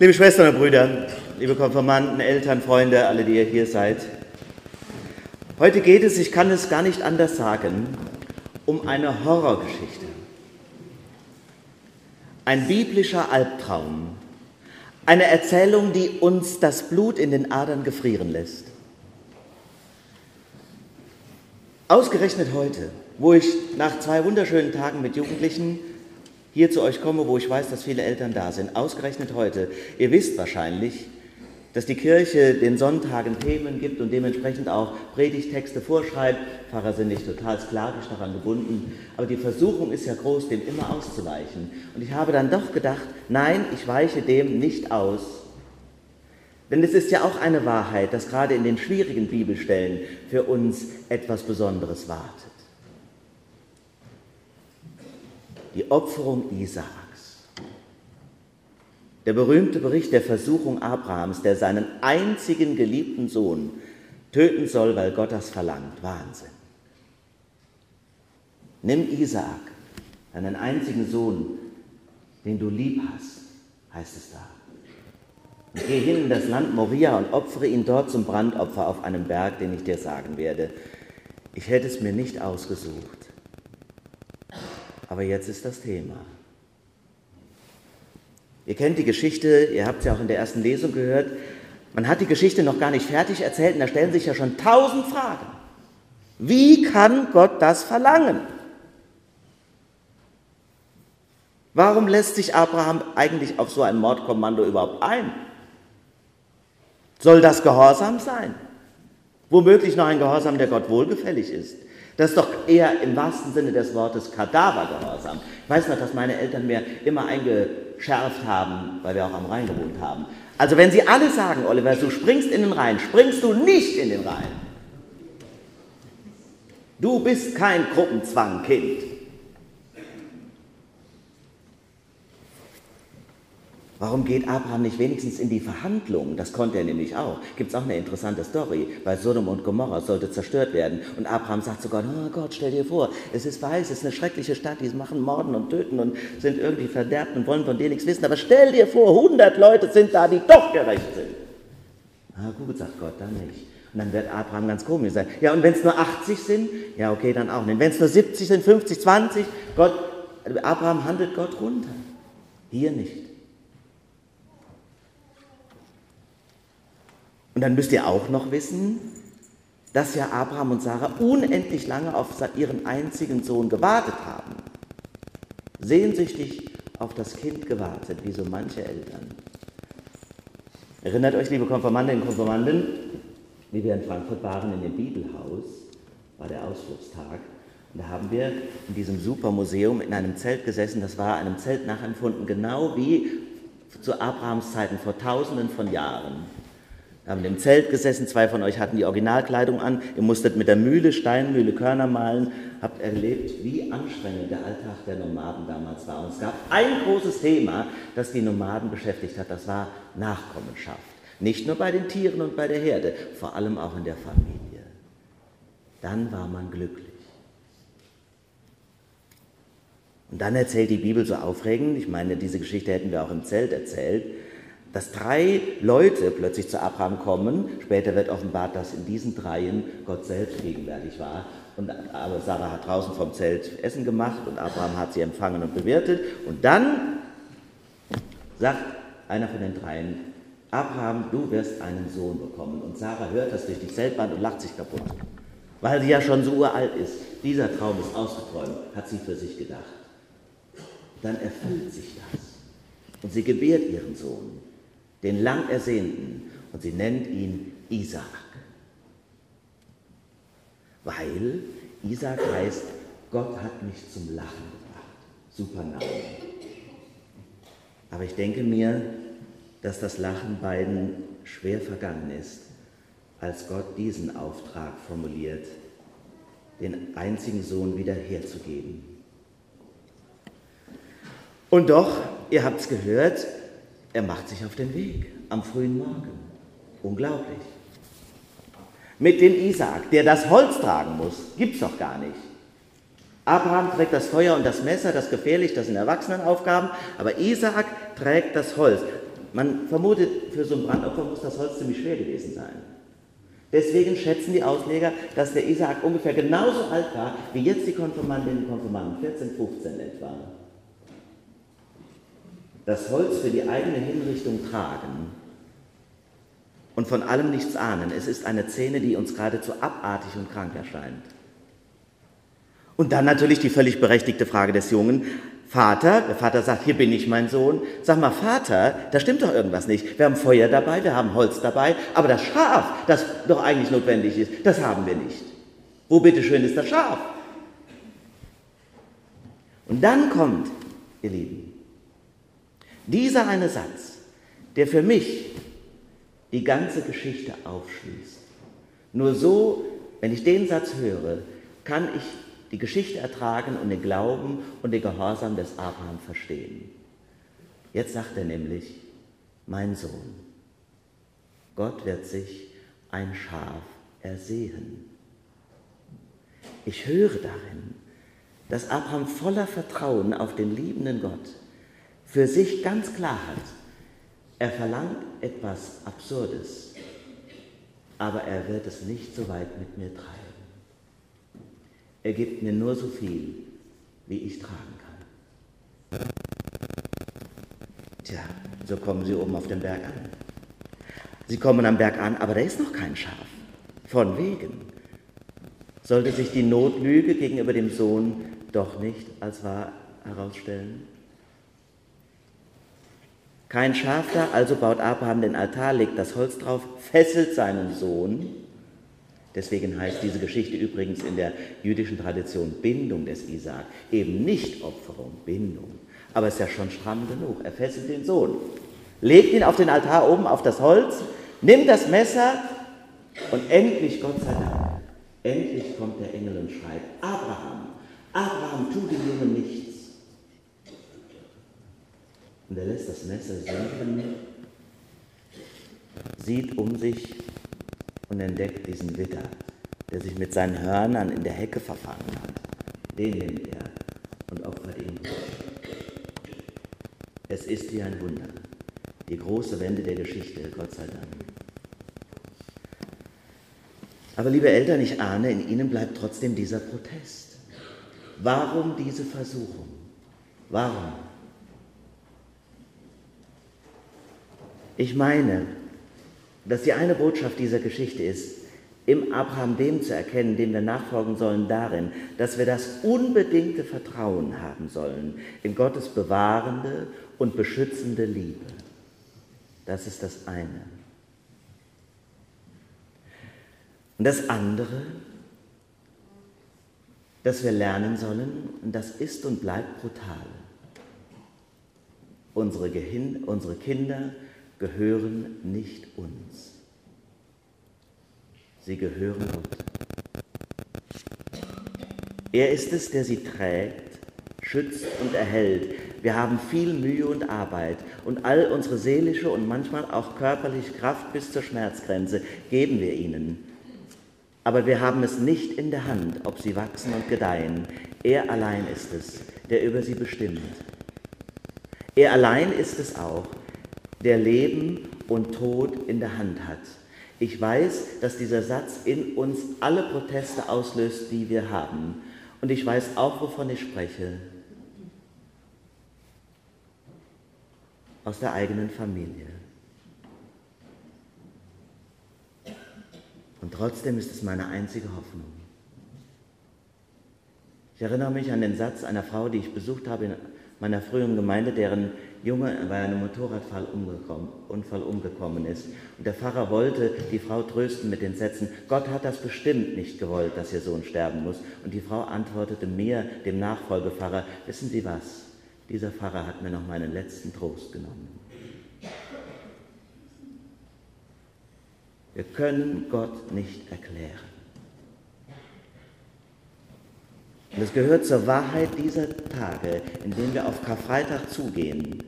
Liebe Schwestern und Brüder, liebe Konfirmanden, Eltern, Freunde, alle, die ihr hier seid. Heute geht es, ich kann es gar nicht anders sagen, um eine Horrorgeschichte. Ein biblischer Albtraum. Eine Erzählung, die uns das Blut in den Adern gefrieren lässt. Ausgerechnet heute, wo ich nach zwei wunderschönen Tagen mit Jugendlichen hier zu euch komme, wo ich weiß, dass viele Eltern da sind. Ausgerechnet heute. Ihr wisst wahrscheinlich, dass die Kirche den Sonntagen Themen gibt und dementsprechend auch Predigtexte vorschreibt. Pfarrer sind nicht total sklavisch daran gebunden, aber die Versuchung ist ja groß, dem immer auszuweichen. Und ich habe dann doch gedacht, nein, ich weiche dem nicht aus. Denn es ist ja auch eine Wahrheit, dass gerade in den schwierigen Bibelstellen für uns etwas Besonderes wartet. Die Opferung Isaaks. Der berühmte Bericht der Versuchung Abrahams, der seinen einzigen geliebten Sohn töten soll, weil Gott das verlangt. Wahnsinn. Nimm Isaak, deinen einzigen Sohn, den du lieb hast, heißt es da. Und geh hin in das Land Moria und opfere ihn dort zum Brandopfer auf einem Berg, den ich dir sagen werde. Ich hätte es mir nicht ausgesucht. Aber jetzt ist das Thema. Ihr kennt die Geschichte, ihr habt sie auch in der ersten Lesung gehört. Man hat die Geschichte noch gar nicht fertig erzählt und da stellen sich ja schon tausend Fragen. Wie kann Gott das verlangen? Warum lässt sich Abraham eigentlich auf so ein Mordkommando überhaupt ein? Soll das Gehorsam sein? Womöglich noch ein Gehorsam, der Gott wohlgefällig ist. Das ist doch eher im wahrsten Sinne des Wortes Kadavergehorsam. Ich weiß noch, dass meine Eltern mir immer eingeschärft haben, weil wir auch am Rhein gewohnt haben. Also wenn sie alle sagen, Oliver, du springst in den Rhein, springst du nicht in den Rhein. Du bist kein Gruppenzwang, Warum geht Abraham nicht wenigstens in die Verhandlungen? Das konnte er nämlich auch. Gibt es auch eine interessante Story, weil Sodom und Gomorra sollte zerstört werden. Und Abraham sagt zu Gott, oh Gott, stell dir vor, es ist weiß, es ist eine schreckliche Stadt, die machen Morden und Töten und sind irgendwie verderbt und wollen von dir nichts wissen. Aber stell dir vor, 100 Leute sind da, die doch gerecht sind. Na gut, sagt Gott, dann nicht. Und dann wird Abraham ganz komisch sein. Ja, und wenn es nur 80 sind, ja, okay, dann auch nicht. Wenn es nur 70 sind, 50, 20, Gott, Abraham handelt Gott runter. Hier nicht. Und dann müsst ihr auch noch wissen, dass ja Abraham und Sarah unendlich lange auf ihren einzigen Sohn gewartet haben. Sehnsüchtig auf das Kind gewartet, wie so manche Eltern. Erinnert euch, liebe Konfirmandinnen und Konfirmanden, wie wir in Frankfurt waren, in dem Bibelhaus, war der Ausflugstag. Und da haben wir in diesem Supermuseum in einem Zelt gesessen, das war einem Zelt nachempfunden, genau wie zu Abrahams Zeiten vor tausenden von Jahren. Haben im Zelt gesessen, zwei von euch hatten die Originalkleidung an, ihr musstet mit der Mühle, Steinmühle, Körner malen, habt erlebt, wie anstrengend der Alltag der Nomaden damals war. Und es gab ein großes Thema, das die Nomaden beschäftigt hat, das war Nachkommenschaft. Nicht nur bei den Tieren und bei der Herde, vor allem auch in der Familie. Dann war man glücklich. Und dann erzählt die Bibel so aufregend, ich meine, diese Geschichte hätten wir auch im Zelt erzählt, dass drei Leute plötzlich zu Abraham kommen. Später wird offenbart, dass in diesen dreien Gott selbst gegenwärtig war. Und aber Sarah hat draußen vom Zelt Essen gemacht und Abraham hat sie empfangen und bewirtet. Und dann sagt einer von den dreien, Abraham, du wirst einen Sohn bekommen. Und Sarah hört das durch die Zeltwand und lacht sich kaputt. Weil sie ja schon so uralt ist. Dieser Traum ist ausgeträumt, hat sie für sich gedacht. Dann erfüllt sich das. Und sie gebärt ihren Sohn den lang ersehnten, und sie nennt ihn Isaak. Weil Isaak heißt, Gott hat mich zum Lachen gebracht. Super Name. Aber ich denke mir, dass das Lachen beiden schwer vergangen ist, als Gott diesen Auftrag formuliert, den einzigen Sohn wiederherzugeben. Und doch, ihr habt es gehört, er macht sich auf den Weg am frühen Morgen. Unglaublich. Mit dem Isaak, der das Holz tragen muss, gibt es doch gar nicht. Abraham trägt das Feuer und das Messer, das gefährlich, das sind Erwachsenenaufgaben, aber Isaak trägt das Holz. Man vermutet, für so ein Brandopfer muss das Holz ziemlich schwer gewesen sein. Deswegen schätzen die Ausleger, dass der Isaak ungefähr genauso alt war wie jetzt die Konfirmandinnen und Konfirmanden, 14, 15 etwa. Das Holz für die eigene Hinrichtung tragen und von allem nichts ahnen. Es ist eine Szene, die uns geradezu abartig und krank erscheint. Und dann natürlich die völlig berechtigte Frage des Jungen, Vater, der Vater sagt, hier bin ich mein Sohn. Sag mal, Vater, da stimmt doch irgendwas nicht. Wir haben Feuer dabei, wir haben Holz dabei, aber das Schaf, das doch eigentlich notwendig ist, das haben wir nicht. Wo bitteschön ist das Schaf? Und dann kommt, ihr Lieben, dieser eine Satz, der für mich die ganze Geschichte aufschließt. Nur so, wenn ich den Satz höre, kann ich die Geschichte ertragen und den Glauben und den Gehorsam des Abraham verstehen. Jetzt sagt er nämlich, mein Sohn, Gott wird sich ein Schaf ersehen. Ich höre darin, dass Abraham voller Vertrauen auf den liebenden Gott für sich ganz klar hat, er verlangt etwas Absurdes, aber er wird es nicht so weit mit mir treiben. Er gibt mir nur so viel, wie ich tragen kann. Tja, so kommen sie oben auf den Berg an. Sie kommen am Berg an, aber da ist noch kein Schaf. Von wegen. Sollte sich die Notlüge gegenüber dem Sohn doch nicht als wahr herausstellen? Kein Schaf da, also baut Abraham den Altar, legt das Holz drauf, fesselt seinen Sohn Deswegen heißt diese Geschichte übrigens in der jüdischen Tradition Bindung des Isaak, eben nicht Opferung, Bindung. Aber es ist ja schon stramm genug. Er fesselt den Sohn, legt ihn auf den Altar oben auf das Holz, nimmt das Messer und endlich, Gott sei Dank, endlich kommt der Engel und schreit, Abraham, Abraham, tu dem Jungen nichts. Und er lässt das Messer sinken, sieht um sich und entdeckt diesen Widder, der sich mit seinen Hörnern in der Hecke verfangen hat. Den nimmt er und opfert ihn. Es ist wie ein Wunder, die große Wende der Geschichte, Gott sei Dank. Aber liebe Eltern, ich ahne, in Ihnen bleibt trotzdem dieser Protest. Warum diese Versuchung? Warum? Ich meine, dass die eine Botschaft dieser Geschichte ist, im Abraham dem zu erkennen, dem wir nachfolgen sollen, darin, dass wir das unbedingte Vertrauen haben sollen in Gottes bewahrende und beschützende Liebe. Das ist das eine. Und das andere, dass wir lernen sollen, und das ist und bleibt brutal. Unsere, Gehin unsere Kinder gehören nicht uns. Sie gehören Gott. Er ist es, der sie trägt, schützt und erhält. Wir haben viel Mühe und Arbeit und all unsere seelische und manchmal auch körperliche Kraft bis zur Schmerzgrenze geben wir ihnen. Aber wir haben es nicht in der Hand, ob sie wachsen und gedeihen. Er allein ist es, der über sie bestimmt. Er allein ist es auch, der Leben und Tod in der Hand hat. Ich weiß, dass dieser Satz in uns alle Proteste auslöst, die wir haben. Und ich weiß auch, wovon ich spreche. Aus der eigenen Familie. Und trotzdem ist es meine einzige Hoffnung. Ich erinnere mich an den Satz einer Frau, die ich besucht habe in meiner früheren Gemeinde, deren Junge bei einem Motorradunfall umgekommen, umgekommen ist. Und der Pfarrer wollte die Frau trösten mit den Sätzen, Gott hat das bestimmt nicht gewollt, dass ihr Sohn sterben muss. Und die Frau antwortete mir, dem Nachfolgepfarrer, wissen Sie was, dieser Pfarrer hat mir noch meinen letzten Trost genommen. Wir können Gott nicht erklären. Und es gehört zur Wahrheit dieser Tage, in denen wir auf Karfreitag zugehen,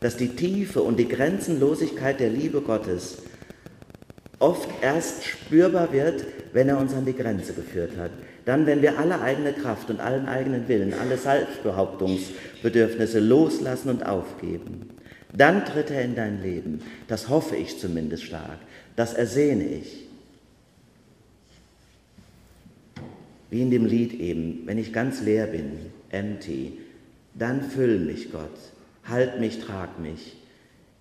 dass die Tiefe und die Grenzenlosigkeit der Liebe Gottes oft erst spürbar wird, wenn er uns an die Grenze geführt hat. Dann, wenn wir alle eigene Kraft und allen eigenen Willen, alle Selbstbehauptungsbedürfnisse loslassen und aufgeben. Dann tritt er in dein Leben. Das hoffe ich zumindest stark. Das ersehne ich. Wie in dem Lied eben, wenn ich ganz leer bin, empty, dann füll mich, Gott, halt mich, trag mich.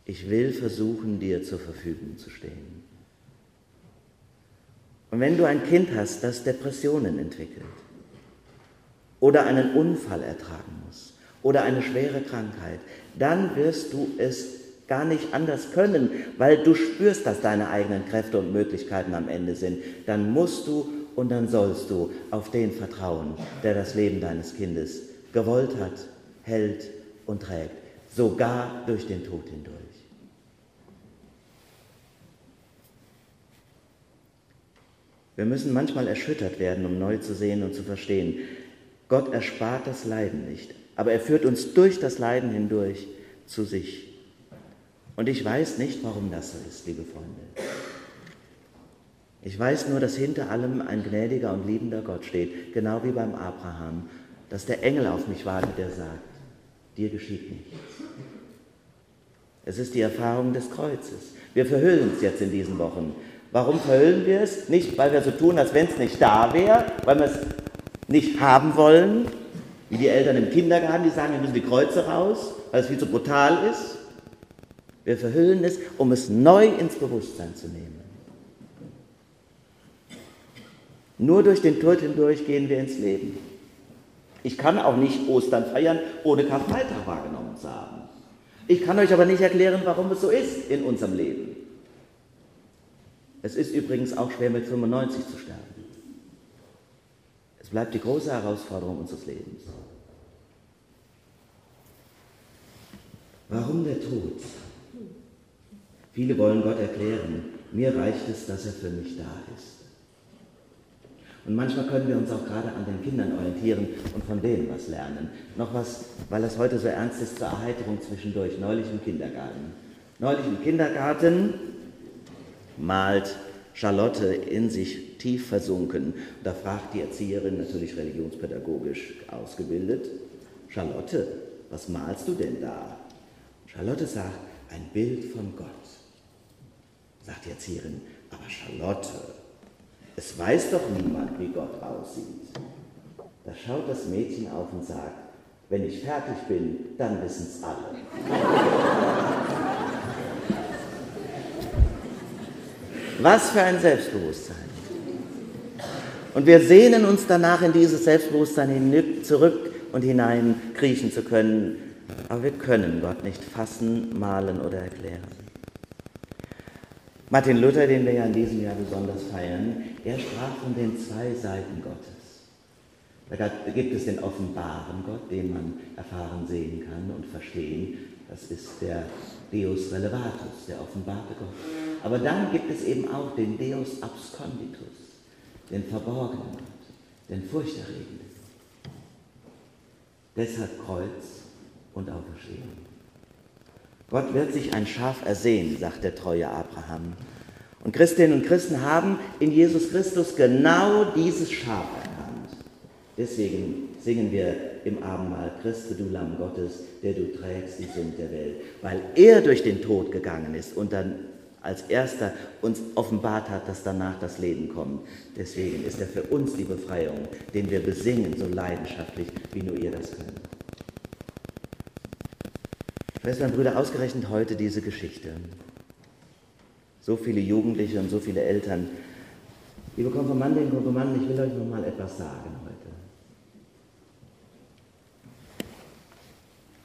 Ich will versuchen, dir zur Verfügung zu stehen. Und wenn du ein Kind hast, das Depressionen entwickelt oder einen Unfall ertragen muss oder eine schwere Krankheit, dann wirst du es gar nicht anders können, weil du spürst, dass deine eigenen Kräfte und Möglichkeiten am Ende sind. Dann musst du und dann sollst du auf den vertrauen, der das Leben deines Kindes gewollt hat, hält und trägt, sogar durch den Tod hindurch. Wir müssen manchmal erschüttert werden, um neu zu sehen und zu verstehen. Gott erspart das Leiden nicht, aber er führt uns durch das Leiden hindurch zu sich. Und ich weiß nicht, warum das so ist, liebe Freunde. Ich weiß nur, dass hinter allem ein gnädiger und liebender Gott steht, genau wie beim Abraham, dass der Engel auf mich wartet, der sagt, dir geschieht nichts. Es ist die Erfahrung des Kreuzes. Wir verhüllen es jetzt in diesen Wochen. Warum verhüllen wir es? Nicht, weil wir so tun, als wenn es nicht da wäre, weil wir es nicht haben wollen, wie die Eltern im Kindergarten, die sagen, wir müssen die Kreuze raus, weil es viel zu brutal ist. Wir verhüllen es, um es neu ins Bewusstsein zu nehmen. Nur durch den Tod hindurch gehen wir ins Leben. Ich kann auch nicht Ostern feiern, ohne Karfreitag wahrgenommen zu haben. Ich kann euch aber nicht erklären, warum es so ist in unserem Leben. Es ist übrigens auch schwer, mit 95 zu sterben. Es bleibt die große Herausforderung unseres Lebens. Warum der Tod? Viele wollen Gott erklären, mir reicht es, dass er für mich da ist. Und manchmal können wir uns auch gerade an den Kindern orientieren und von denen was lernen. Noch was, weil das heute so ernst ist, zur Erheiterung zwischendurch, neulich im Kindergarten. Neulich im Kindergarten malt Charlotte in sich tief versunken. Da fragt die Erzieherin, natürlich religionspädagogisch ausgebildet, Charlotte, was malst du denn da? Charlotte sagt, ein Bild von Gott. Sagt die Erzieherin, aber Charlotte, es weiß doch niemand, wie Gott aussieht. Da schaut das Mädchen auf und sagt, wenn ich fertig bin, dann wissen es alle. Was für ein Selbstbewusstsein. Und wir sehnen uns danach, in dieses Selbstbewusstsein zurück und hinein kriechen zu können. Aber wir können Gott nicht fassen, malen oder erklären. Martin Luther, den wir ja in diesem Jahr besonders feiern, er sprach von den zwei Seiten Gottes. Da gibt es den offenbaren Gott, den man erfahren sehen kann und verstehen. Das ist der Deus Relevatus, der offenbarte Gott. Aber dann gibt es eben auch den Deus Absconditus, den verborgenen Gott, den furchterregenden. Deshalb Kreuz und Auferstehung. Gott wird sich ein Schaf ersehen, sagt der treue Abraham. Und Christinnen und Christen haben in Jesus Christus genau dieses Schaf erkannt. Deswegen singen wir im Abendmahl, Christe, du Lamm Gottes, der du trägst die Sünd der Welt, weil er durch den Tod gegangen ist und dann als erster uns offenbart hat, dass danach das Leben kommt. Deswegen ist er für uns die Befreiung, den wir besingen so leidenschaftlich, wie nur ihr das könnt. Schwestern und Brüder, ausgerechnet heute diese Geschichte. So viele Jugendliche und so viele Eltern. Liebe Konfirmandinnen und Konfirmanden, ich will euch noch mal etwas sagen heute.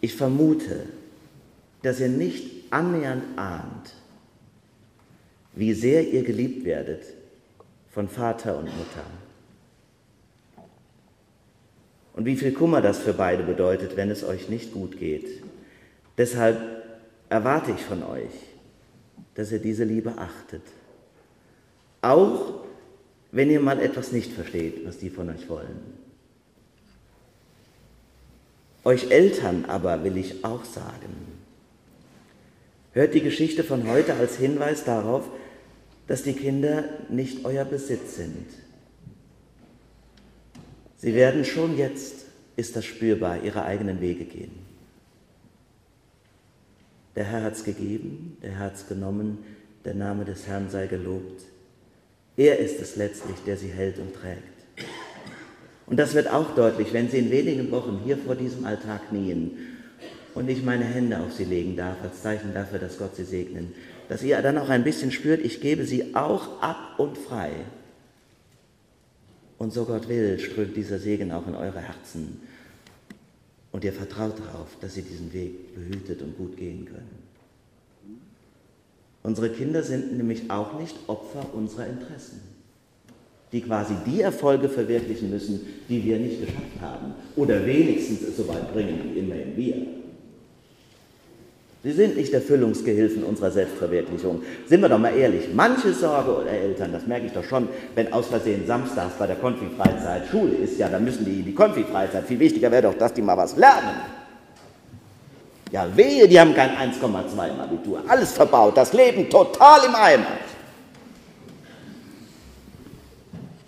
Ich vermute, dass ihr nicht annähernd ahnt, wie sehr ihr geliebt werdet von Vater und Mutter. Und wie viel Kummer das für beide bedeutet, wenn es euch nicht gut geht. Deshalb erwarte ich von euch, dass ihr diese Liebe achtet. Auch wenn ihr mal etwas nicht versteht, was die von euch wollen. Euch Eltern aber will ich auch sagen, hört die Geschichte von heute als Hinweis darauf, dass die Kinder nicht euer Besitz sind. Sie werden schon jetzt, ist das spürbar, ihre eigenen Wege gehen. Der Herr hat's gegeben, der Herr hat's genommen, der Name des Herrn sei gelobt. Er ist es letztlich, der sie hält und trägt. Und das wird auch deutlich, wenn Sie in wenigen Wochen hier vor diesem Altar knien und ich meine Hände auf Sie legen darf, als Zeichen dafür, dass Gott Sie segnen, dass ihr dann auch ein bisschen spürt, ich gebe Sie auch ab und frei. Und so Gott will, strömt dieser Segen auch in eure Herzen. Und ihr vertraut darauf, dass sie diesen Weg behütet und gut gehen können. Unsere Kinder sind nämlich auch nicht Opfer unserer Interessen, die quasi die Erfolge verwirklichen müssen, die wir nicht geschafft haben oder wenigstens es so weit bringen wie immerhin wir. Sie sind nicht Erfüllungsgehilfen unserer Selbstverwirklichung. Sind wir doch mal ehrlich, manche Sorge oder Eltern, das merke ich doch schon, wenn aus Versehen samstags bei der Konfi-Freizeit Schule ist, ja, dann müssen die die Konfi-Freizeit, viel wichtiger wäre doch, dass die mal was lernen. Ja, wehe, die haben kein 1,2 im Abitur. Alles verbaut, das Leben total im Eimer.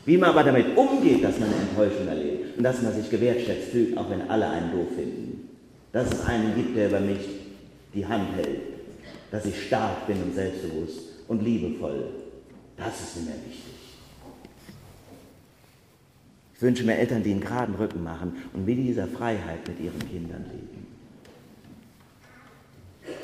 Wie man aber damit umgeht, dass man Enttäuschung erlebt und dass man sich gewertschätzt fühlt, auch wenn alle einen doof finden. Dass es einen gibt, der über mich die Hand hält, dass ich stark bin und selbstbewusst und liebevoll. Das ist mir wichtig. Ich wünsche mir Eltern, die einen geraden Rücken machen und mit dieser Freiheit mit ihren Kindern leben.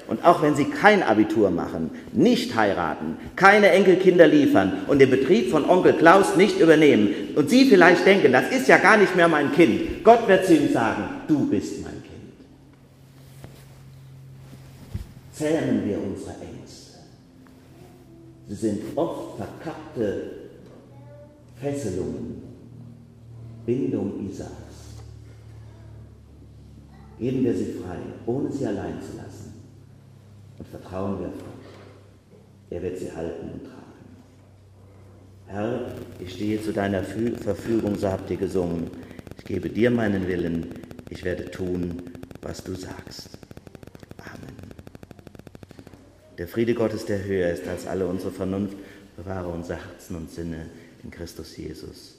Und auch wenn sie kein Abitur machen, nicht heiraten, keine Enkelkinder liefern und den Betrieb von Onkel Klaus nicht übernehmen und Sie vielleicht denken, das ist ja gar nicht mehr mein Kind, Gott wird zu ihm sagen, du bist mein Kind. Zähmen wir unsere Ängste. Sie sind oft verkappte Fesselungen, Bindung Isaaks. Geben wir sie frei, ohne sie allein zu lassen. Und vertrauen wir Gott. Er wird sie halten und tragen. Herr, ich stehe zu deiner Verfügung, so habt ihr gesungen. Ich gebe dir meinen Willen, ich werde tun, was du sagst. Der Friede Gottes, der höher ist als alle unsere Vernunft, bewahre unsere Herzen und Sinne in Christus Jesus.